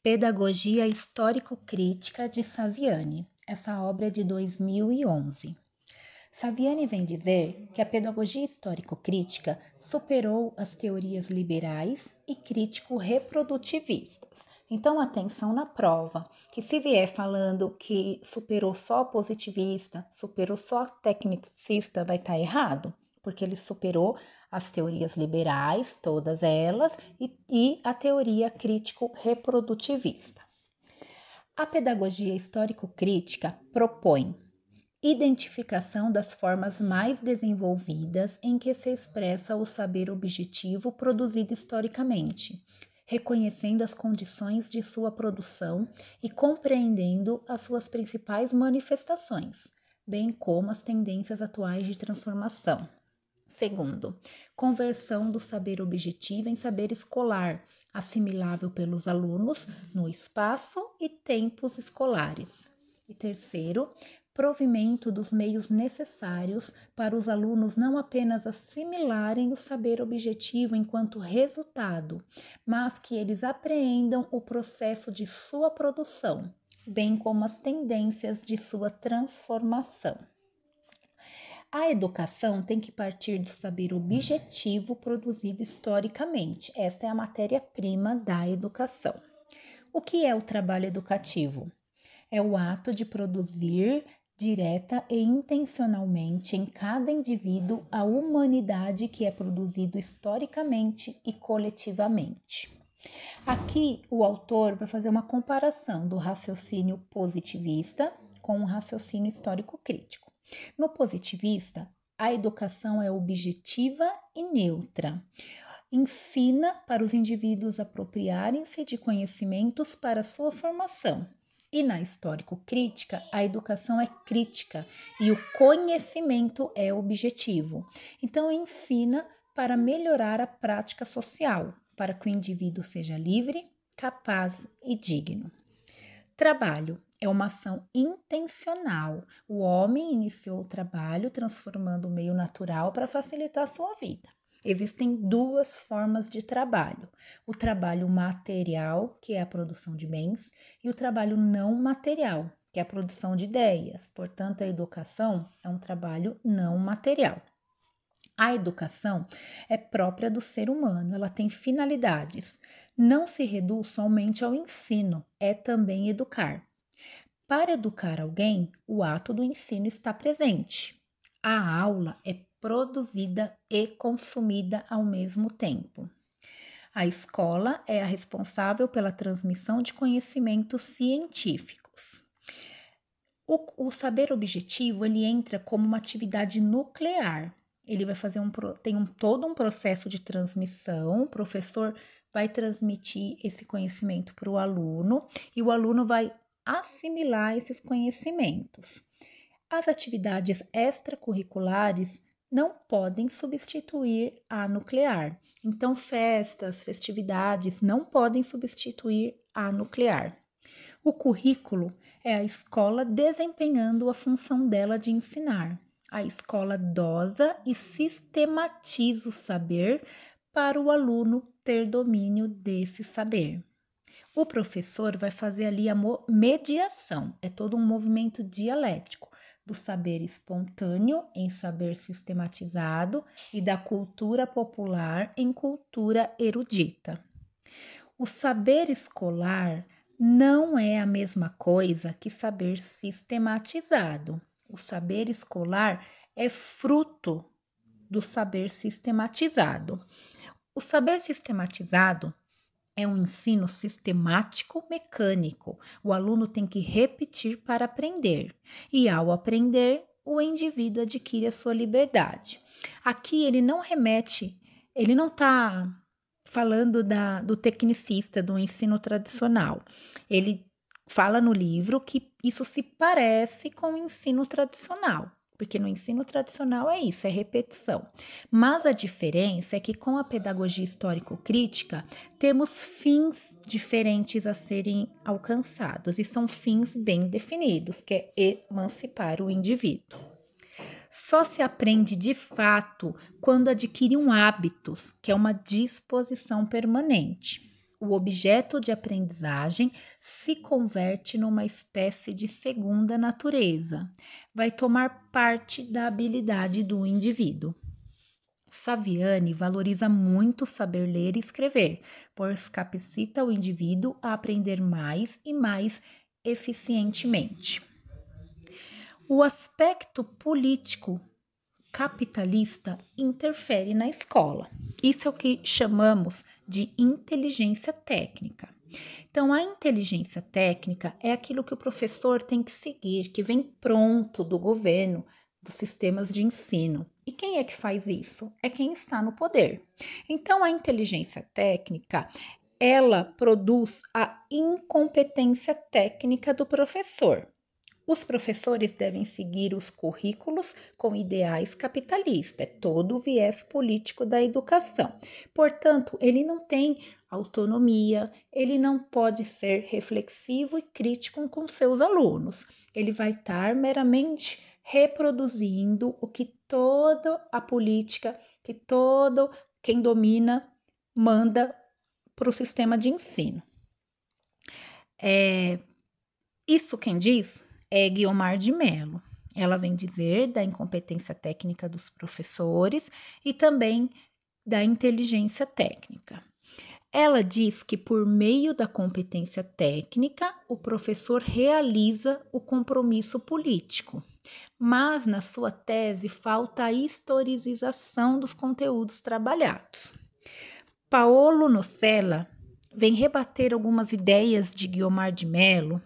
Pedagogia Histórico-Crítica de Saviani. Essa obra é de 2011. Saviani vem dizer que a pedagogia histórico-crítica superou as teorias liberais e crítico-reprodutivistas. Então, atenção na prova, que se vier falando que superou só positivista, superou só tecnicista, vai estar tá errado, porque ele superou as teorias liberais, todas elas, e, e a teoria crítico-reprodutivista. A pedagogia histórico-crítica propõe identificação das formas mais desenvolvidas em que se expressa o saber objetivo produzido historicamente, reconhecendo as condições de sua produção e compreendendo as suas principais manifestações, bem como as tendências atuais de transformação. Segundo, conversão do saber objetivo em saber escolar, assimilável pelos alunos no espaço e tempos escolares. E terceiro, provimento dos meios necessários para os alunos não apenas assimilarem o saber objetivo enquanto resultado, mas que eles apreendam o processo de sua produção, bem como as tendências de sua transformação. A educação tem que partir do saber objetivo produzido historicamente. Esta é a matéria-prima da educação. O que é o trabalho educativo? É o ato de produzir direta e intencionalmente em cada indivíduo a humanidade que é produzido historicamente e coletivamente. Aqui o autor vai fazer uma comparação do raciocínio positivista com o raciocínio histórico crítico. No positivista, a educação é objetiva e neutra. Ensina para os indivíduos apropriarem-se de conhecimentos para sua formação. E na histórico-crítica, a educação é crítica e o conhecimento é objetivo. Então, ensina para melhorar a prática social, para que o indivíduo seja livre, capaz e digno. Trabalho é uma ação intencional. O homem iniciou o trabalho transformando o meio natural para facilitar a sua vida. Existem duas formas de trabalho: o trabalho material, que é a produção de bens, e o trabalho não material, que é a produção de ideias. Portanto, a educação é um trabalho não material. A educação é própria do ser humano, ela tem finalidades. Não se reduz somente ao ensino, é também educar. Para educar alguém, o ato do ensino está presente. A aula é produzida e consumida ao mesmo tempo. A escola é a responsável pela transmissão de conhecimentos científicos. O, o, saber objetivo ele entra como uma atividade nuclear. Ele vai fazer um tem um, todo um processo de transmissão. O professor vai transmitir esse conhecimento para o aluno e o aluno vai assimilar esses conhecimentos. As atividades extracurriculares não podem substituir a nuclear. Então, festas, festividades não podem substituir a nuclear. O currículo é a escola desempenhando a função dela de ensinar. A escola dosa e sistematiza o saber para o aluno ter domínio desse saber. O professor vai fazer ali a mediação, é todo um movimento dialético do saber espontâneo em saber sistematizado e da cultura popular em cultura erudita. O saber escolar não é a mesma coisa que saber sistematizado. O saber escolar é fruto do saber sistematizado. O saber sistematizado é um ensino sistemático mecânico. O aluno tem que repetir para aprender, e ao aprender, o indivíduo adquire a sua liberdade. Aqui ele não remete, ele não está falando da, do tecnicista, do ensino tradicional. Ele fala no livro que isso se parece com o ensino tradicional porque no ensino tradicional é isso, é repetição. Mas a diferença é que com a pedagogia histórico-crítica temos fins diferentes a serem alcançados e são fins bem definidos, que é emancipar o indivíduo. Só se aprende de fato quando adquire um hábitos, que é uma disposição permanente. O objeto de aprendizagem se converte numa espécie de segunda natureza, vai tomar parte da habilidade do indivíduo. Saviani valoriza muito saber ler e escrever, pois capacita o indivíduo a aprender mais e mais eficientemente. O aspecto político capitalista interfere na escola. Isso é o que chamamos de inteligência técnica. Então, a inteligência técnica é aquilo que o professor tem que seguir, que vem pronto do governo, dos sistemas de ensino. E quem é que faz isso? É quem está no poder. Então, a inteligência técnica ela produz a incompetência técnica do professor. Os professores devem seguir os currículos com ideais capitalistas, é todo o viés político da educação. Portanto, ele não tem autonomia, ele não pode ser reflexivo e crítico com seus alunos. Ele vai estar meramente reproduzindo o que toda a política, que todo quem domina manda para o sistema de ensino. É, isso quem diz é Guiomar de Mello. Ela vem dizer da incompetência técnica dos professores e também da inteligência técnica. Ela diz que por meio da competência técnica, o professor realiza o compromisso político, mas na sua tese falta a historicização dos conteúdos trabalhados. Paolo Nocella vem rebater algumas ideias de Guiomar de Mello,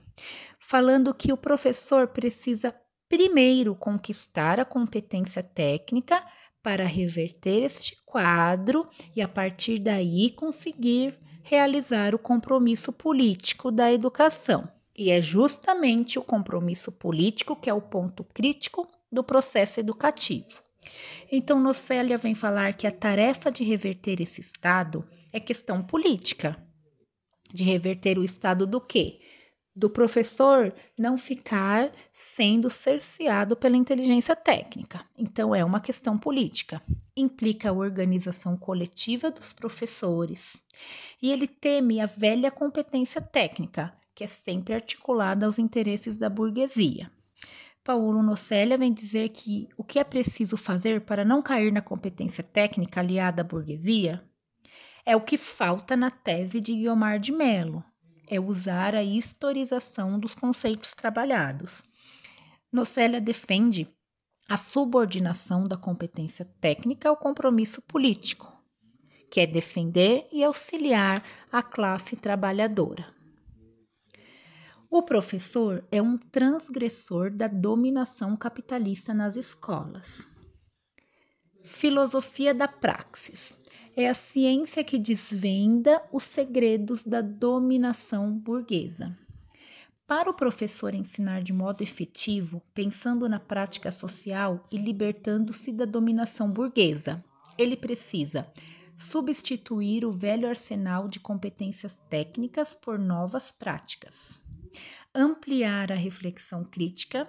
falando que o professor precisa primeiro conquistar a competência técnica para reverter este quadro e, a partir daí, conseguir realizar o compromisso político da educação. E é justamente o compromisso político que é o ponto crítico do processo educativo. Então, Nocélia vem falar que a tarefa de reverter esse estado é questão política. De reverter o estado do quê? Do professor não ficar sendo cerceado pela inteligência técnica. Então, é uma questão política. Implica a organização coletiva dos professores. E ele teme a velha competência técnica, que é sempre articulada aos interesses da burguesia. Paulo Nocella vem dizer que o que é preciso fazer para não cair na competência técnica aliada à burguesia é o que falta na tese de Guiomar de Mello, é usar a historização dos conceitos trabalhados. Nocella defende a subordinação da competência técnica ao compromisso político, que é defender e auxiliar a classe trabalhadora. O professor é um transgressor da dominação capitalista nas escolas. Filosofia da praxis é a ciência que desvenda os segredos da dominação burguesa. Para o professor ensinar de modo efetivo, pensando na prática social e libertando-se da dominação burguesa, ele precisa substituir o velho arsenal de competências técnicas por novas práticas, ampliar a reflexão crítica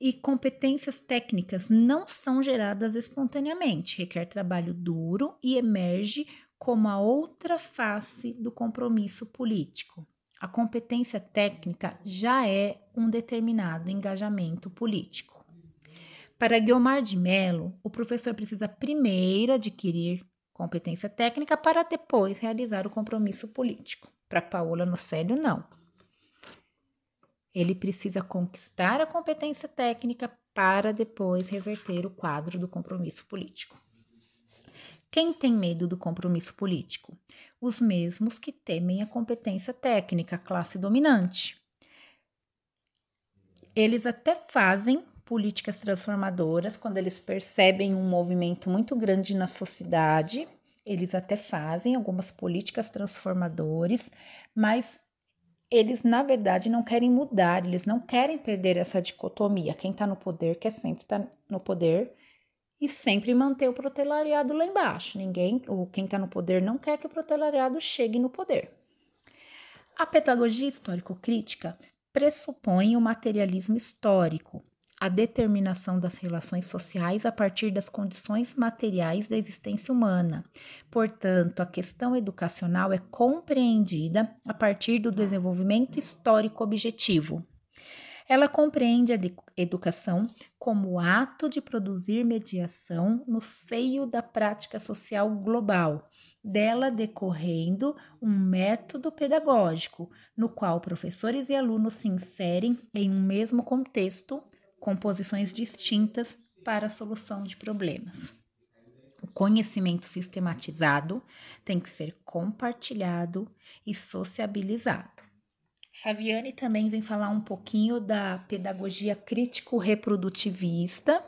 e competências técnicas não são geradas espontaneamente, requer trabalho duro e emerge como a outra face do compromisso político. A competência técnica já é um determinado engajamento político. Para Guilmar de Mello, o professor precisa primeiro adquirir competência técnica para depois realizar o compromisso político. Para Paola Nocélio, não. Ele precisa conquistar a competência técnica para depois reverter o quadro do compromisso político. Quem tem medo do compromisso político? Os mesmos que temem a competência técnica, a classe dominante. Eles até fazem políticas transformadoras quando eles percebem um movimento muito grande na sociedade. Eles até fazem algumas políticas transformadoras, mas eles, na verdade, não querem mudar, eles não querem perder essa dicotomia. Quem está no poder quer sempre estar tá no poder e sempre manter o proletariado lá embaixo. Ninguém, ou quem está no poder, não quer que o proletariado chegue no poder. A pedagogia histórico-crítica pressupõe o materialismo histórico, a determinação das relações sociais a partir das condições materiais da existência humana. Portanto, a questão educacional é compreendida a partir do desenvolvimento histórico objetivo. Ela compreende a educação como ato de produzir mediação no seio da prática social global, dela decorrendo um método pedagógico, no qual professores e alunos se inserem em um mesmo contexto, com posições distintas para a solução de problemas. O conhecimento sistematizado tem que ser compartilhado e sociabilizado. Saviani também vem falar um pouquinho da pedagogia crítico-reprodutivista,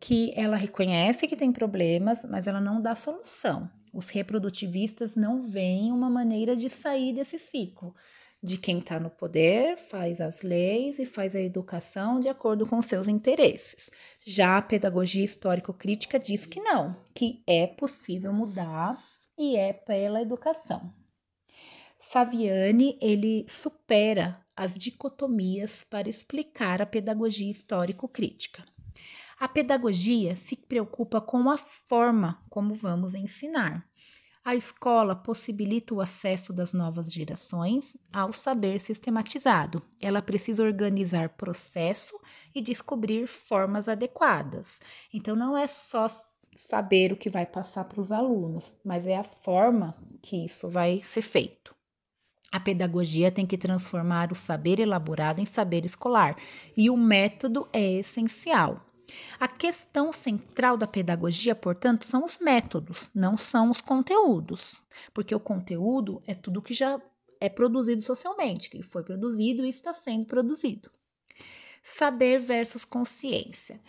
que ela reconhece que tem problemas, mas ela não dá solução. Os reprodutivistas não veem uma maneira de sair desse ciclo, de quem está no poder faz as leis e faz a educação de acordo com seus interesses. Já a pedagogia histórico-crítica diz que não, que é possível mudar e é pela educação. Saviani ele supera as dicotomias para explicar a pedagogia histórico-crítica. A pedagogia se preocupa com a forma como vamos ensinar. A escola possibilita o acesso das novas gerações ao saber sistematizado. Ela precisa organizar processo e descobrir formas adequadas. Então, não é só saber o que vai passar para os alunos, mas é a forma que isso vai ser feito. A pedagogia tem que transformar o saber elaborado em saber escolar e o método é essencial. A questão central da pedagogia, portanto, são os métodos, não são os conteúdos, porque o conteúdo é tudo que já é produzido socialmente, que foi produzido e está sendo produzido. Saber versus consciência.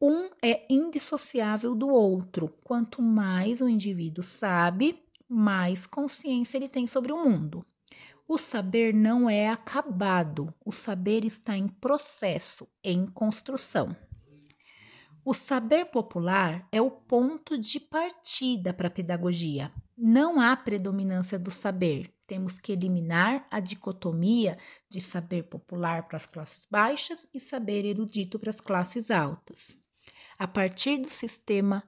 Um é indissociável do outro. Quanto mais o indivíduo sabe, mais consciência ele tem sobre o mundo. O saber não é acabado, o saber está em processo, em construção. O saber popular é o ponto de partida para a pedagogia. Não há predominância do saber. Temos que eliminar a dicotomia de saber popular para as classes baixas e saber erudito para as classes altas. A partir do sistema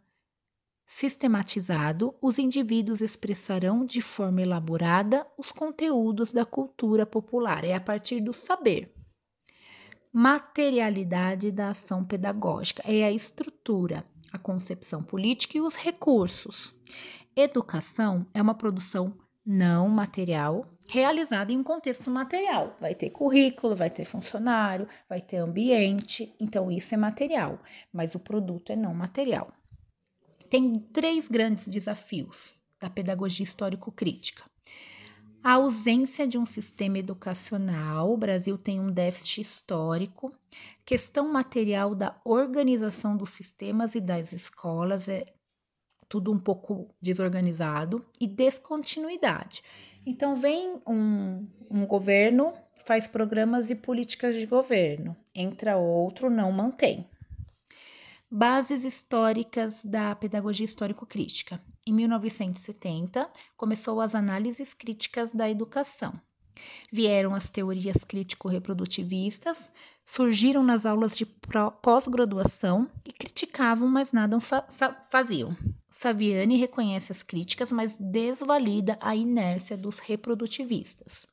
sistematizado, os indivíduos expressarão de forma elaborada os conteúdos da cultura popular. É a partir do saber. Materialidade da ação pedagógica é a estrutura, a concepção política e os recursos. Educação é uma produção não material realizada em um contexto material. Vai ter currículo, vai ter funcionário, vai ter ambiente, então isso é material, mas o produto é não material tem três grandes desafios da pedagogia histórico-crítica. A ausência de um sistema educacional, o Brasil tem um déficit histórico, questão material da organização dos sistemas e das escolas, é tudo um pouco desorganizado, e descontinuidade. Então, vem um, um governo, faz programas e políticas de governo, entra outro, não mantém. Bases históricas da pedagogia histórico-crítica. Em 1970, começou as análises críticas da educação. Vieram as teorias crítico-reprodutivistas, surgiram nas aulas de pós-graduação e criticavam, mas nada faziam. Saviani reconhece as críticas, mas desvalida a inércia dos reprodutivistas.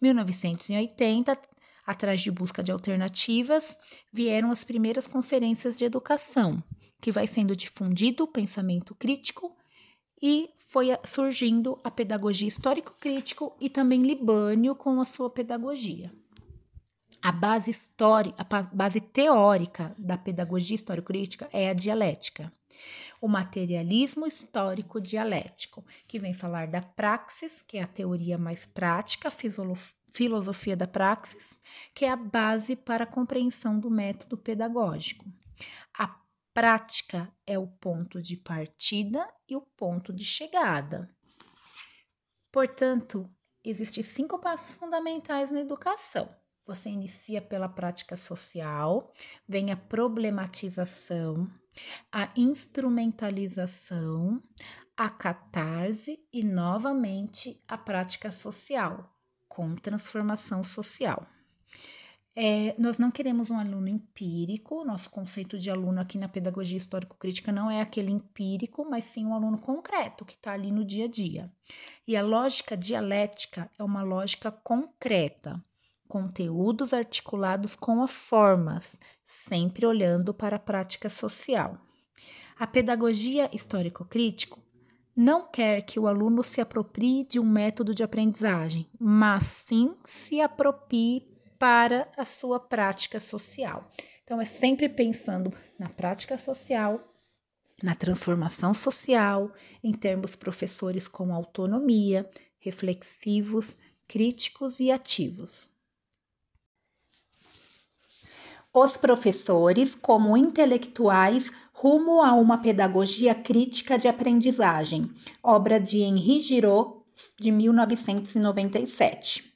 1980 Atrás de busca de alternativas, vieram as primeiras conferências de educação, que vai sendo difundido o pensamento crítico e foi surgindo a pedagogia histórico-crítico e também Libânio com a sua pedagogia. A base a base teórica da pedagogia histórico-crítica é a dialética. O materialismo histórico dialético, que vem falar da praxis, que é a teoria mais prática, filosofia da praxis, que é a base para a compreensão do método pedagógico. A prática é o ponto de partida e o ponto de chegada. Portanto, existem cinco passos fundamentais na educação. Você inicia pela prática social, vem a problematização, a instrumentalização, a catarse e novamente a prática social com transformação social. É, nós não queremos um aluno empírico, nosso conceito de aluno aqui na pedagogia histórico-crítica não é aquele empírico, mas sim um aluno concreto, que está ali no dia a dia. E a lógica dialética é uma lógica concreta, conteúdos articulados com as formas, sempre olhando para a prática social. A pedagogia histórico-crítico não quer que o aluno se aproprie de um método de aprendizagem, mas sim se aproprie para a sua prática social. Então, é sempre pensando na prática social, na transformação social, em termos professores com autonomia, reflexivos, críticos e ativos. Os professores como intelectuais rumo a uma pedagogia crítica de aprendizagem, obra de Henri Giraud, de 1997.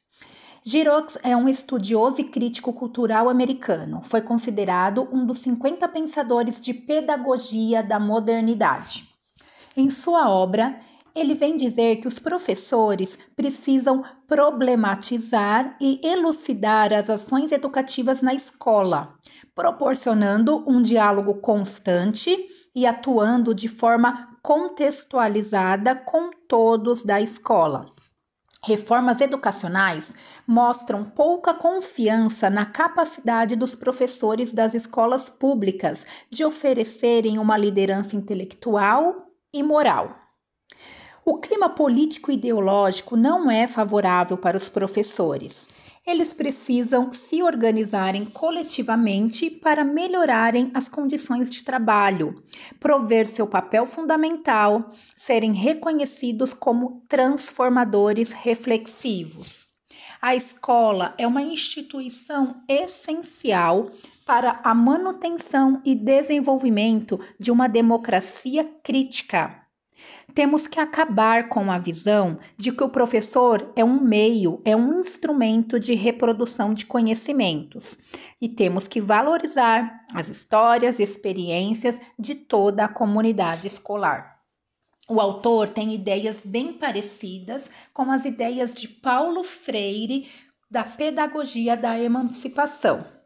Giraud é um estudioso e crítico cultural americano. Foi considerado um dos 50 pensadores de pedagogia da modernidade. Em sua obra, ele vem dizer que os professores precisam problematizar e elucidar as ações educativas na escola, proporcionando um diálogo constante e atuando de forma contextualizada com todos da escola. Reformas educacionais mostram pouca confiança na capacidade dos professores das escolas públicas de oferecerem uma liderança intelectual e moral. O clima político ideológico não é favorável para os professores. Eles precisam se organizarem coletivamente para melhorarem as condições de trabalho, prover seu papel fundamental, serem reconhecidos como transformadores reflexivos. A escola é uma instituição essencial para a manutenção e desenvolvimento de uma democracia crítica temos que acabar com a visão de que o professor é um meio, é um instrumento de reprodução de conhecimentos e temos que valorizar as histórias e experiências de toda a comunidade escolar. O autor tem ideias bem parecidas com as ideias de Paulo Freire da pedagogia da emancipação.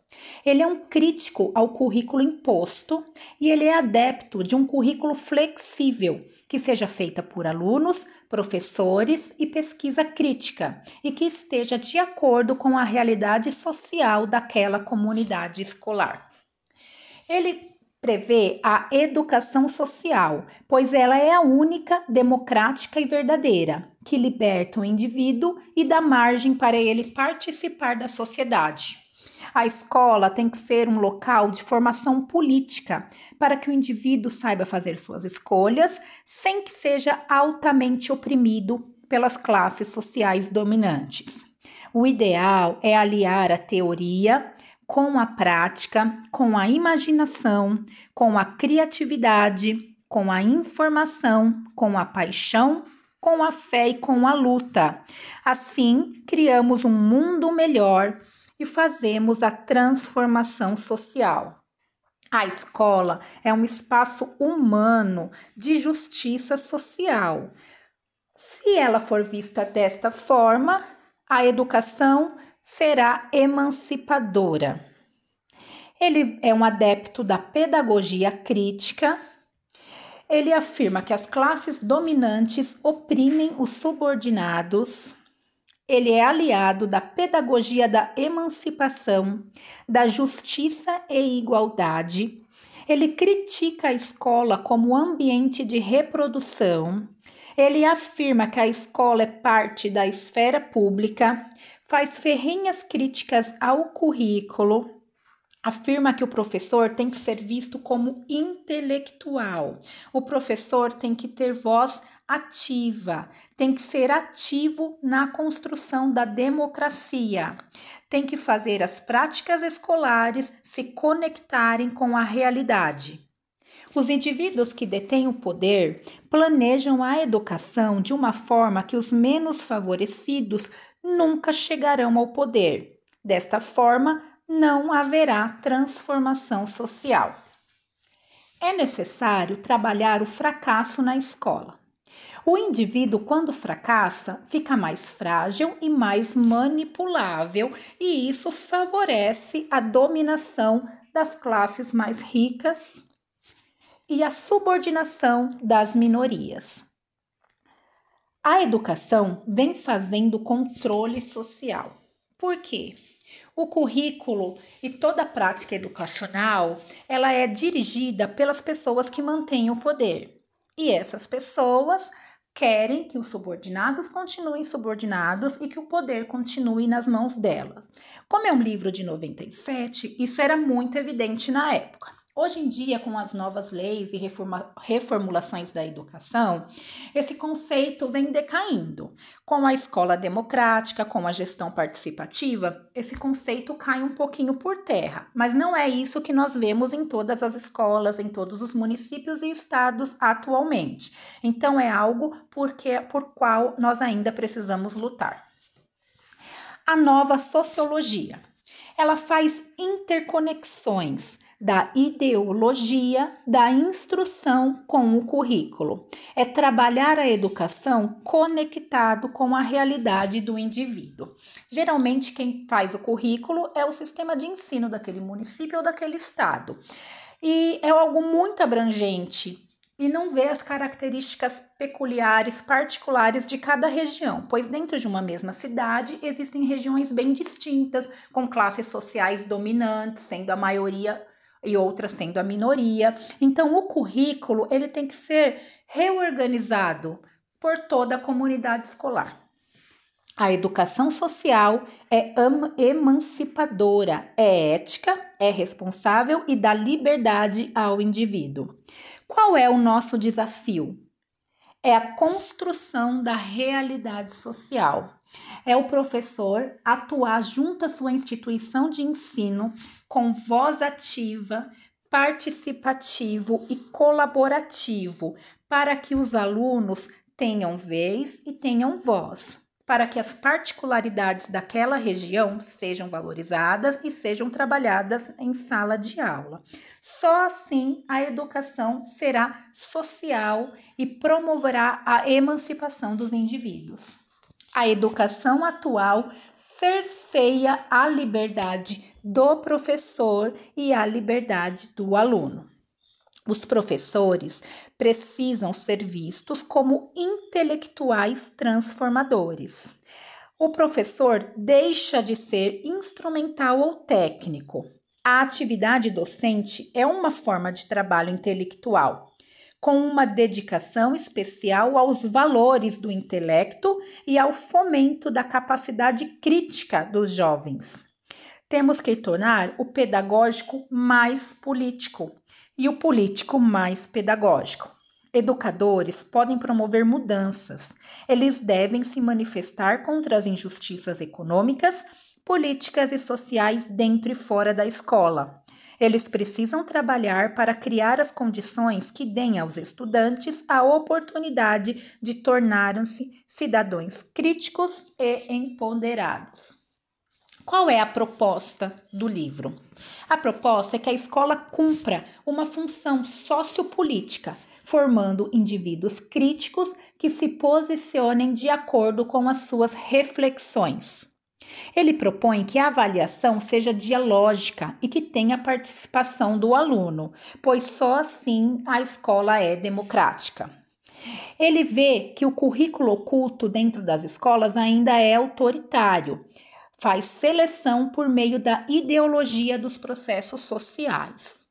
Ele é um crítico ao currículo imposto e ele é adepto de um currículo flexível, que seja feita por alunos, professores e pesquisa crítica, e que esteja de acordo com a realidade social daquela comunidade escolar. Ele prevê a educação social, pois ela é a única democrática e verdadeira, que liberta o indivíduo e dá margem para ele participar da sociedade. A escola tem que ser um local de formação política, para que o indivíduo saiba fazer suas escolhas sem que seja altamente oprimido pelas classes sociais dominantes. O ideal é aliar a teoria com a prática, com a imaginação, com a criatividade, com a informação, com a paixão, com a fé e com a luta. Assim, criamos um mundo melhor e fazemos a transformação social. A escola é um espaço humano de justiça social. Se ela for vista desta forma, a educação será emancipadora. Ele é um adepto da pedagogia crítica. Ele afirma que as classes dominantes oprimem os subordinados ele é aliado da pedagogia da emancipação, da justiça e igualdade. Ele critica a escola como ambiente de reprodução. Ele afirma que a escola é parte da esfera pública, faz ferrenhas críticas ao currículo, afirma que o professor tem que ser visto como intelectual. O professor tem que ter voz ativa, tem que ser ativo na construção da democracia, tem que fazer as práticas escolares se conectarem com a realidade. Os indivíduos que detêm o poder planejam a educação de uma forma que os menos favorecidos nunca chegarão ao poder. Desta forma, não haverá transformação social. É necessário trabalhar o fracasso na escola. O indivíduo, quando fracassa, fica mais frágil e mais manipulável, e isso favorece a dominação das classes mais ricas e a subordinação das minorias. A educação vem fazendo controle social. Por quê? O currículo e toda a prática educacional, ela é dirigida pelas pessoas que mantêm o poder. E essas pessoas querem que os subordinados continuem subordinados e que o poder continue nas mãos delas. Como é um livro de 97, isso era muito evidente na época. Hoje em dia, com as novas leis e reforma, reformulações da educação, esse conceito vem decaindo. Com a escola democrática, com a gestão participativa, esse conceito cai um pouquinho por terra, mas não é isso que nós vemos em todas as escolas, em todos os municípios e estados atualmente. Então, é algo porque, por qual nós ainda precisamos lutar. A nova sociologia. Ela faz interconexões da ideologia da instrução com o currículo. É trabalhar a educação conectado com a realidade do indivíduo. Geralmente, quem faz o currículo é o sistema de ensino daquele município ou daquele estado. E é algo muito abrangente e não vê as características peculiares, particulares de cada região, pois dentro de uma mesma cidade existem regiões bem distintas, com classes sociais dominantes, sendo a maioria e outras sendo a minoria. Então, o currículo ele tem que ser reorganizado por toda a comunidade escolar. A educação social é emancipadora, é ética, é responsável e dá liberdade ao indivíduo. Qual é o nosso desafio? é a construção da realidade social. É o professor atuar junto à sua instituição de ensino com voz ativa, participativo e colaborativo, para que os alunos tenham vez e tenham voz para que as particularidades daquela região sejam valorizadas e sejam trabalhadas em sala de aula. Só assim a educação será social e promoverá a emancipação dos indivíduos. A educação atual cerceia a liberdade do professor e a liberdade do aluno. Os professores precisam ser vistos como intelectuais transformadores. O professor deixa de ser instrumental ou técnico. A atividade docente é uma forma de trabalho intelectual, com uma dedicação especial aos valores do intelecto e ao fomento da capacidade crítica dos jovens. Temos que tornar o pedagógico mais político e o político mais pedagógico. Educadores podem promover mudanças. Eles devem se manifestar contra as injustiças econômicas, políticas e sociais dentro e fora da escola. Eles precisam trabalhar para criar as condições que deem aos estudantes a oportunidade de tornarem-se cidadãos críticos e empoderados. Qual é a proposta do livro? A proposta é que a escola cumpra uma função sociopolítica, formando indivíduos críticos que se posicionem de acordo com as suas reflexões. Ele propõe que a avaliação seja dialógica e que tenha participação do aluno, pois só assim a escola é democrática. Ele vê que o currículo oculto dentro das escolas ainda é autoritário faz seleção por meio da ideologia dos processos sociais.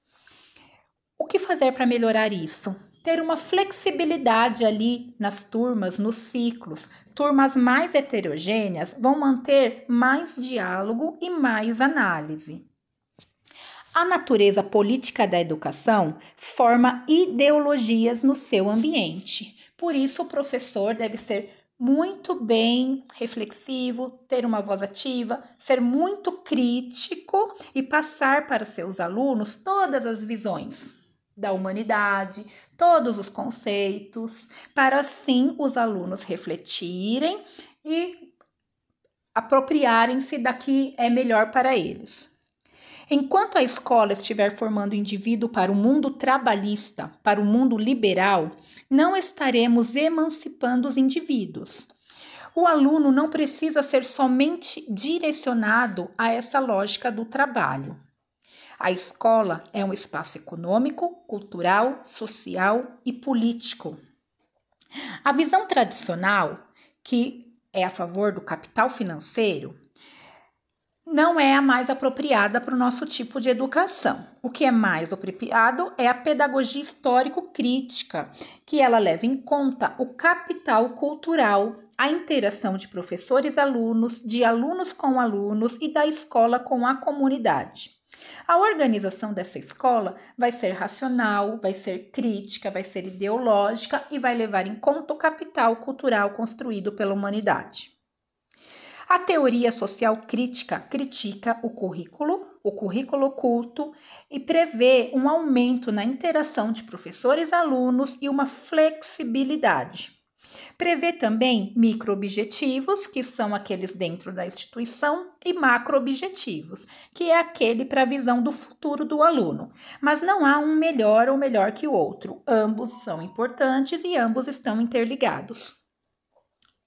O que fazer para melhorar isso? Ter uma flexibilidade ali nas turmas, nos ciclos. Turmas mais heterogêneas vão manter mais diálogo e mais análise. A natureza política da educação forma ideologias no seu ambiente. Por isso, o professor deve ser muito bem reflexivo, ter uma voz ativa, ser muito crítico e passar para seus alunos todas as visões da humanidade, todos os conceitos, para assim os alunos refletirem e apropriarem-se da que é melhor para eles. Enquanto a escola estiver formando o indivíduo para o mundo trabalhista, para o mundo liberal, não estaremos emancipando os indivíduos. O aluno não precisa ser somente direcionado a essa lógica do trabalho. A escola é um espaço econômico, cultural, social e político. A visão tradicional, que é a favor do capital financeiro, não é a mais apropriada para o nosso tipo de educação. O que é mais apropriado é a pedagogia histórico-crítica, que ela leva em conta o capital cultural, a interação de professores alunos, de alunos com alunos e da escola com a comunidade. A organização dessa escola vai ser racional, vai ser crítica, vai ser ideológica e vai levar em conta o capital cultural construído pela humanidade. A teoria social crítica critica o currículo, o currículo oculto e prevê um aumento na interação de professores e alunos e uma flexibilidade. Prevê também microobjetivos, que são aqueles dentro da instituição, e macroobjetivos, que é aquele para a visão do futuro do aluno. Mas não há um melhor ou melhor que o outro. Ambos são importantes e ambos estão interligados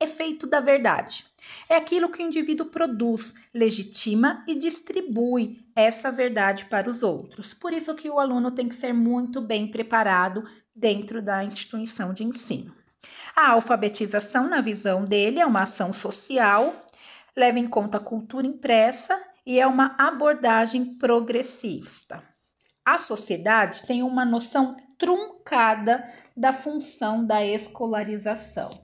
efeito da verdade. É aquilo que o indivíduo produz, legitima e distribui essa verdade para os outros. Por isso que o aluno tem que ser muito bem preparado dentro da instituição de ensino. A alfabetização, na visão dele, é uma ação social, leva em conta a cultura impressa e é uma abordagem progressista. A sociedade tem uma noção truncada da função da escolarização.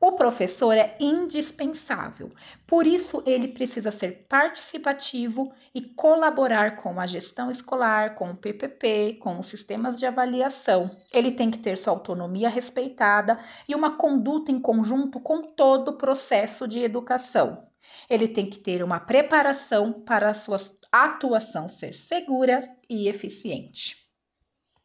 O professor é indispensável, por isso ele precisa ser participativo e colaborar com a gestão escolar, com o PPP, com os sistemas de avaliação. Ele tem que ter sua autonomia respeitada e uma conduta em conjunto com todo o processo de educação. Ele tem que ter uma preparação para a sua atuação ser segura e eficiente.